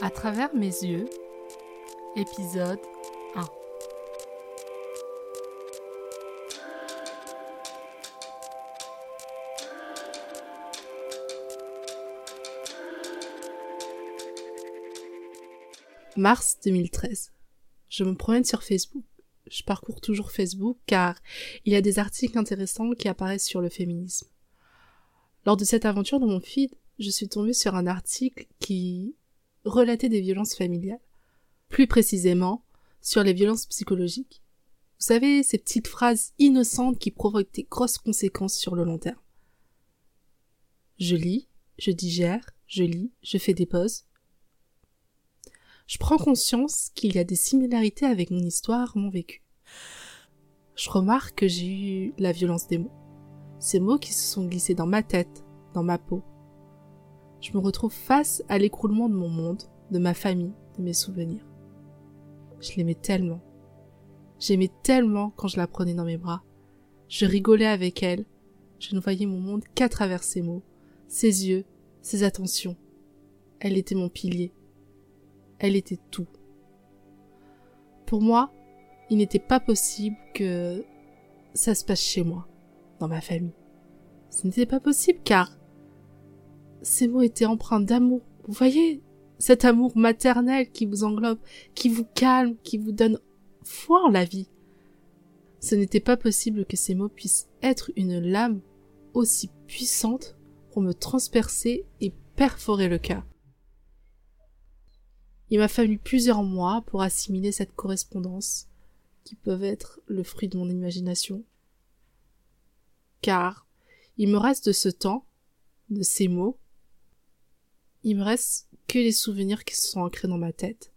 À travers mes yeux, épisode 1. Mars 2013. Je me promène sur Facebook. Je parcours toujours Facebook car il y a des articles intéressants qui apparaissent sur le féminisme. Lors de cette aventure dans mon feed, je suis tombée sur un article qui relatait des violences familiales. Plus précisément, sur les violences psychologiques. Vous savez, ces petites phrases innocentes qui provoquent des grosses conséquences sur le long terme. Je lis, je digère, je lis, je fais des pauses. Je prends conscience qu'il y a des similarités avec mon histoire, mon vécu. Je remarque que j'ai eu la violence des mots. Ces mots qui se sont glissés dans ma tête, dans ma peau. Je me retrouve face à l'écroulement de mon monde, de ma famille, de mes souvenirs. Je l'aimais tellement. J'aimais tellement quand je la prenais dans mes bras. Je rigolais avec elle. Je ne voyais mon monde qu'à travers ses mots, ses yeux, ses attentions. Elle était mon pilier. Elle était tout. Pour moi, il n'était pas possible que ça se passe chez moi, dans ma famille. Ce n'était pas possible car ces mots étaient empreints d'amour. Vous voyez, cet amour maternel qui vous englobe, qui vous calme, qui vous donne foi en la vie. Ce n'était pas possible que ces mots puissent être une lame aussi puissante pour me transpercer et perforer le cœur. Il m'a fallu plusieurs mois pour assimiler cette correspondance qui peuvent être le fruit de mon imagination. Car il me reste de ce temps, de ces mots, il me reste que les souvenirs qui se sont ancrés dans ma tête.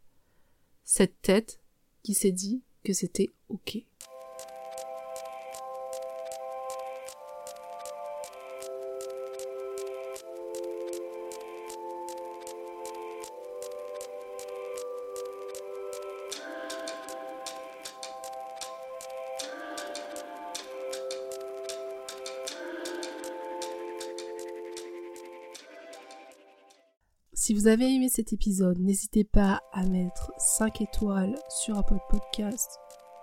Cette tête qui s'est dit que c'était ok. Si vous avez aimé cet épisode, n'hésitez pas à mettre 5 étoiles sur Apple Podcast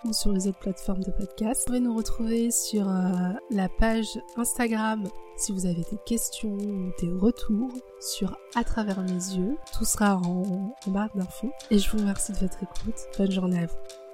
ou sur les autres plateformes de podcast. Vous pouvez nous retrouver sur euh, la page Instagram si vous avez des questions ou des retours sur À travers mes yeux. Tout sera en, en barre d'infos. Et je vous remercie de votre écoute. Bonne journée à vous.